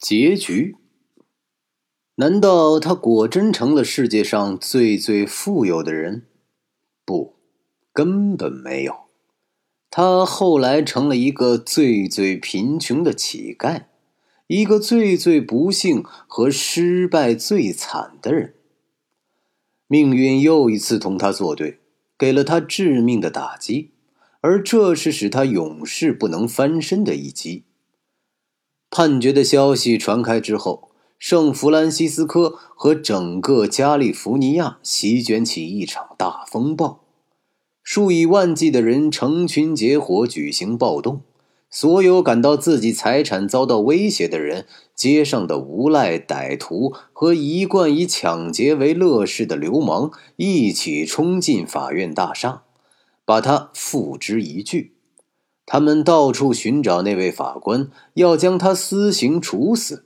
结局？难道他果真成了世界上最最富有的人？不，根本没有。他后来成了一个最最贫穷的乞丐，一个最最不幸和失败最惨的人。命运又一次同他作对，给了他致命的打击，而这是使他永世不能翻身的一击。判决的消息传开之后，圣弗兰西斯科和整个加利福尼亚席卷起一场大风暴，数以万计的人成群结伙举行暴动。所有感到自己财产遭到威胁的人，街上的无赖歹徒和一贯以抢劫为乐事的流氓，一起冲进法院大厦，把他付之一炬。他们到处寻找那位法官，要将他私刑处死。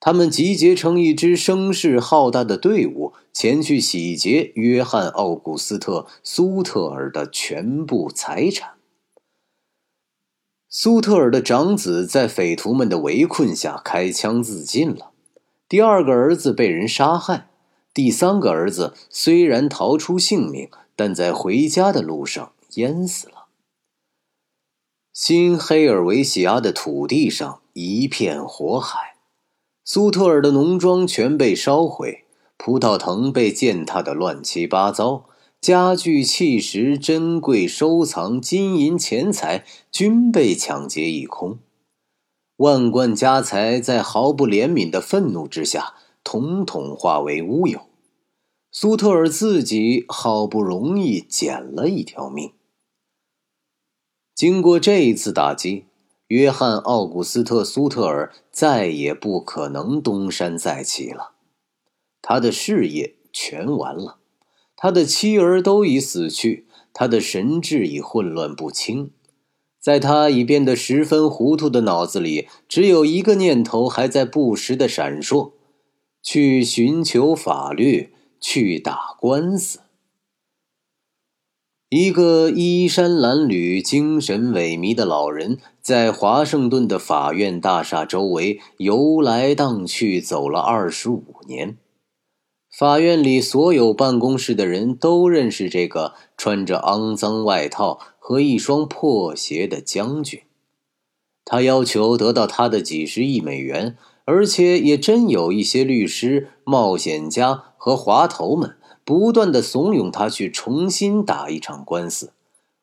他们集结成一支声势浩大的队伍，前去洗劫约翰·奥古斯特·苏特尔的全部财产。苏特尔的长子在匪徒们的围困下开枪自尽了，第二个儿子被人杀害，第三个儿子虽然逃出性命，但在回家的路上淹死了。新黑尔维西亚的土地上一片火海，苏特尔的农庄全被烧毁，葡萄藤被践踏的乱七八糟，家具、器石、珍贵收藏、金银钱财均被抢劫一空，万贯家财在毫不怜悯的愤怒之下，统统化为乌有。苏特尔自己好不容易捡了一条命。经过这一次打击，约翰·奥古斯特·苏特尔再也不可能东山再起了。他的事业全完了，他的妻儿都已死去，他的神智已混乱不清。在他已变得十分糊涂的脑子里，只有一个念头还在不时的闪烁：去寻求法律，去打官司。一个衣衫褴褛、精神萎靡的老人，在华盛顿的法院大厦周围游来荡去，走了二十五年。法院里所有办公室的人都认识这个穿着肮脏外套和一双破鞋的将军。他要求得到他的几十亿美元，而且也真有一些律师、冒险家和滑头们。不断的怂恿他去重新打一场官司，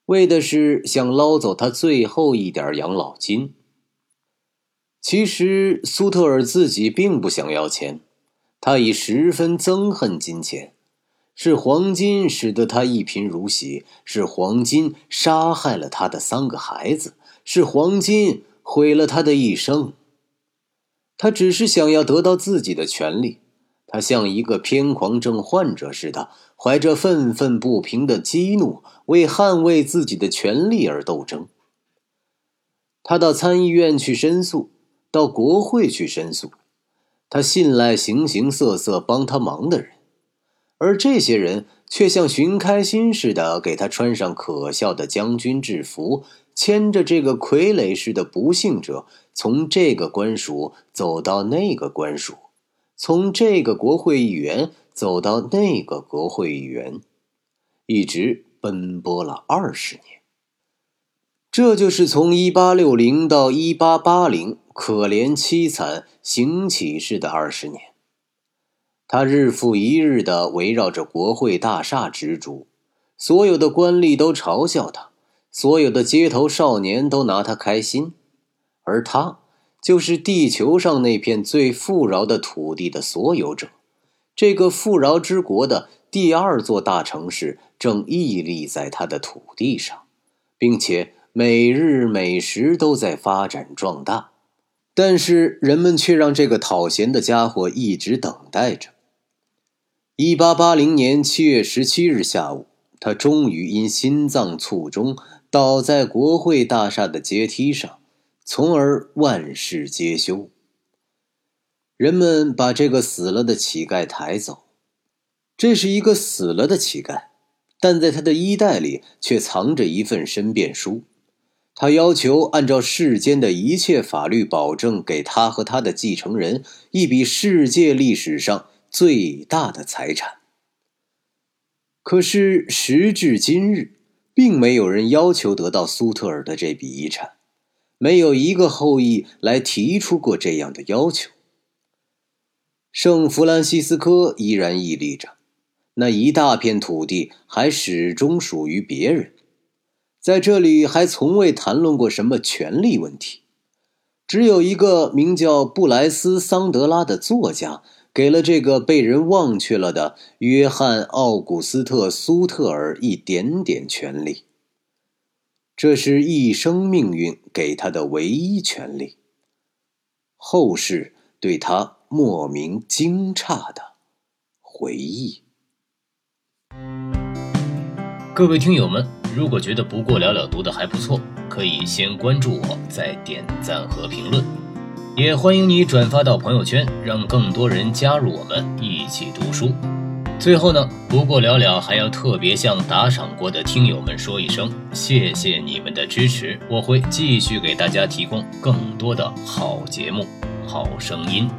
为的是想捞走他最后一点养老金。其实苏特尔自己并不想要钱，他已十分憎恨金钱，是黄金使得他一贫如洗，是黄金杀害了他的三个孩子，是黄金毁了他的一生。他只是想要得到自己的权利。他像一个偏狂症患者似的，怀着愤愤不平的激怒，为捍卫自己的权利而斗争。他到参议院去申诉，到国会去申诉，他信赖形形色色帮他忙的人，而这些人却像寻开心似的，给他穿上可笑的将军制服，牵着这个傀儡似的不幸者，从这个官署走到那个官署。从这个国会议员走到那个国会议员，一直奔波了二十年。这就是从一八六零到一八八零可怜凄惨行乞式的二十年。他日复一日的围绕着国会大厦执着，所有的官吏都嘲笑他，所有的街头少年都拿他开心，而他。就是地球上那片最富饶的土地的所有者，这个富饶之国的第二座大城市正屹立在他的土地上，并且每日每时都在发展壮大。但是人们却让这个讨嫌的家伙一直等待着。一八八零年七月十七日下午，他终于因心脏卒中倒在国会大厦的阶梯上。从而万事皆休。人们把这个死了的乞丐抬走，这是一个死了的乞丐，但在他的衣袋里却藏着一份申辩书。他要求按照世间的一切法律保证，给他和他的继承人一笔世界历史上最大的财产。可是时至今日，并没有人要求得到苏特尔的这笔遗产，没有一个后裔来提出过这样的要求。圣弗兰西斯科依然屹立着，那一大片土地还始终属于别人。在这里还从未谈论过什么权利问题，只有一个名叫布莱斯桑德拉的作家给了这个被人忘却了的约翰·奥古斯特·苏特尔一点点权利。这是一生命运给他的唯一权利。后世对他莫名惊诧的回忆。各位听友们。如果觉得不过了了读的还不错，可以先关注我，再点赞和评论，也欢迎你转发到朋友圈，让更多人加入我们一起读书。最后呢，不过了了还要特别向打赏过的听友们说一声，谢谢你们的支持，我会继续给大家提供更多的好节目、好声音。